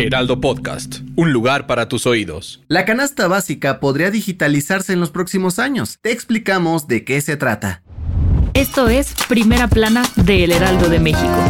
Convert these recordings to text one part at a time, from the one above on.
Heraldo Podcast, un lugar para tus oídos. La canasta básica podría digitalizarse en los próximos años. Te explicamos de qué se trata. Esto es Primera Plana de El Heraldo de México.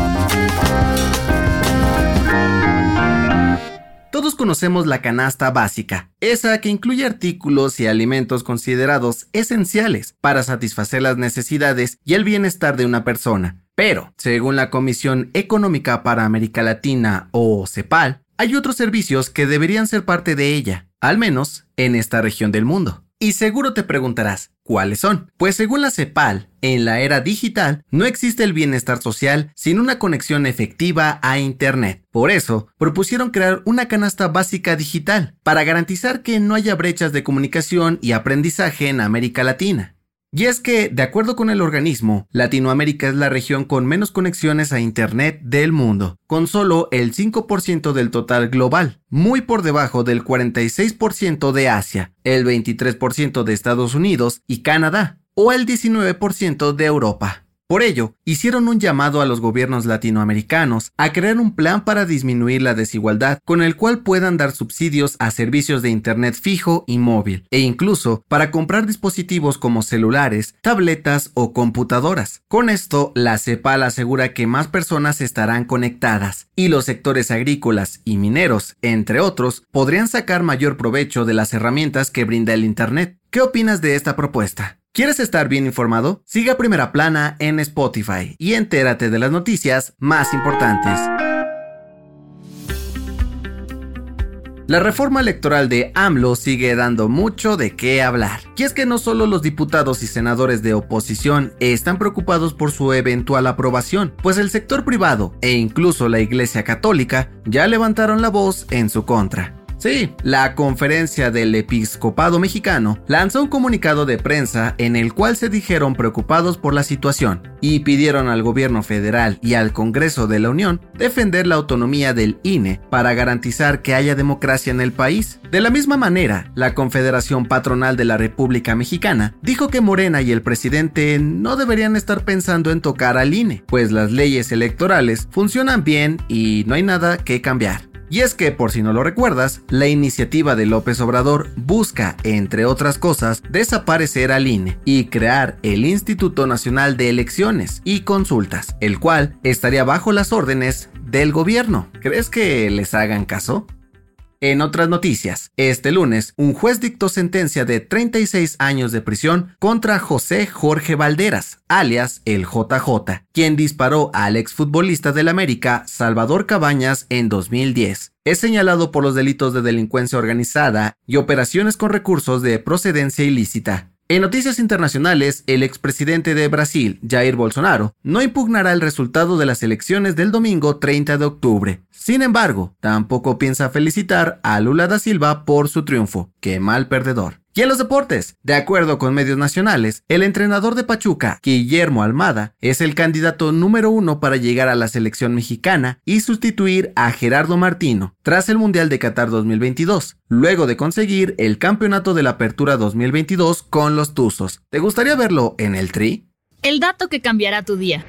Todos conocemos la canasta básica, esa que incluye artículos y alimentos considerados esenciales para satisfacer las necesidades y el bienestar de una persona. Pero, según la Comisión Económica para América Latina o CEPAL, hay otros servicios que deberían ser parte de ella, al menos en esta región del mundo. Y seguro te preguntarás, ¿cuáles son? Pues según la CEPAL, en la era digital no existe el bienestar social sin una conexión efectiva a Internet. Por eso, propusieron crear una canasta básica digital para garantizar que no haya brechas de comunicación y aprendizaje en América Latina. Y es que, de acuerdo con el organismo, Latinoamérica es la región con menos conexiones a Internet del mundo, con solo el 5% del total global, muy por debajo del 46% de Asia, el 23% de Estados Unidos y Canadá, o el 19% de Europa. Por ello, hicieron un llamado a los gobiernos latinoamericanos a crear un plan para disminuir la desigualdad con el cual puedan dar subsidios a servicios de Internet fijo y móvil, e incluso para comprar dispositivos como celulares, tabletas o computadoras. Con esto, la CEPAL asegura que más personas estarán conectadas, y los sectores agrícolas y mineros, entre otros, podrían sacar mayor provecho de las herramientas que brinda el Internet. ¿Qué opinas de esta propuesta? ¿Quieres estar bien informado? Siga Primera Plana en Spotify y entérate de las noticias más importantes. La reforma electoral de AMLO sigue dando mucho de qué hablar. Y es que no solo los diputados y senadores de oposición están preocupados por su eventual aprobación, pues el sector privado e incluso la Iglesia Católica ya levantaron la voz en su contra. Sí, la conferencia del episcopado mexicano lanzó un comunicado de prensa en el cual se dijeron preocupados por la situación y pidieron al gobierno federal y al Congreso de la Unión defender la autonomía del INE para garantizar que haya democracia en el país. De la misma manera, la Confederación Patronal de la República Mexicana dijo que Morena y el presidente no deberían estar pensando en tocar al INE, pues las leyes electorales funcionan bien y no hay nada que cambiar. Y es que, por si no lo recuerdas, la iniciativa de López Obrador busca, entre otras cosas, desaparecer al INE y crear el Instituto Nacional de Elecciones y Consultas, el cual estaría bajo las órdenes del gobierno. ¿Crees que les hagan caso? En otras noticias, este lunes, un juez dictó sentencia de 36 años de prisión contra José Jorge Valderas, alias el JJ, quien disparó al exfutbolista del América, Salvador Cabañas, en 2010. Es señalado por los delitos de delincuencia organizada y operaciones con recursos de procedencia ilícita. En noticias internacionales, el expresidente de Brasil, Jair Bolsonaro, no impugnará el resultado de las elecciones del domingo 30 de octubre. Sin embargo, tampoco piensa felicitar a Lula da Silva por su triunfo. ¡Qué mal perdedor! Y en los deportes, de acuerdo con medios nacionales, el entrenador de Pachuca, Guillermo Almada, es el candidato número uno para llegar a la selección mexicana y sustituir a Gerardo Martino tras el Mundial de Qatar 2022, luego de conseguir el campeonato de la Apertura 2022 con los Tuzos. ¿Te gustaría verlo en el Tri? El dato que cambiará tu día.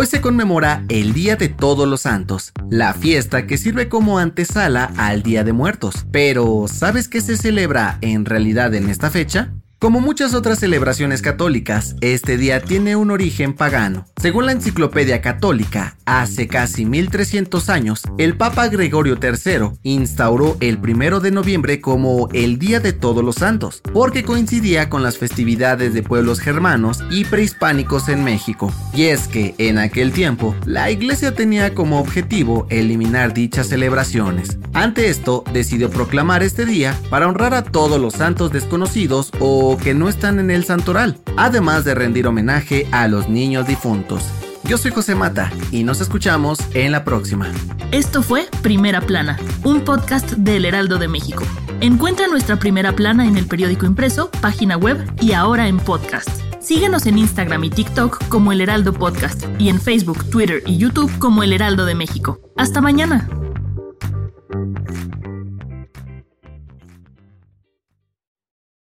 Hoy se conmemora el Día de Todos los Santos, la fiesta que sirve como antesala al Día de Muertos. Pero, ¿sabes qué se celebra en realidad en esta fecha? Como muchas otras celebraciones católicas, este día tiene un origen pagano. Según la Enciclopedia Católica, hace casi 1300 años, el Papa Gregorio III instauró el 1 de noviembre como el Día de Todos los Santos, porque coincidía con las festividades de pueblos germanos y prehispánicos en México. Y es que, en aquel tiempo, la iglesia tenía como objetivo eliminar dichas celebraciones. Ante esto, decidió proclamar este día para honrar a todos los santos desconocidos o que no están en el santoral, además de rendir homenaje a los niños difuntos. Yo soy José Mata y nos escuchamos en la próxima. Esto fue Primera Plana, un podcast del Heraldo de México. Encuentra nuestra Primera Plana en el periódico impreso, página web y ahora en podcast. Síguenos en Instagram y TikTok como El Heraldo Podcast y en Facebook, Twitter y YouTube como El Heraldo de México. Hasta mañana.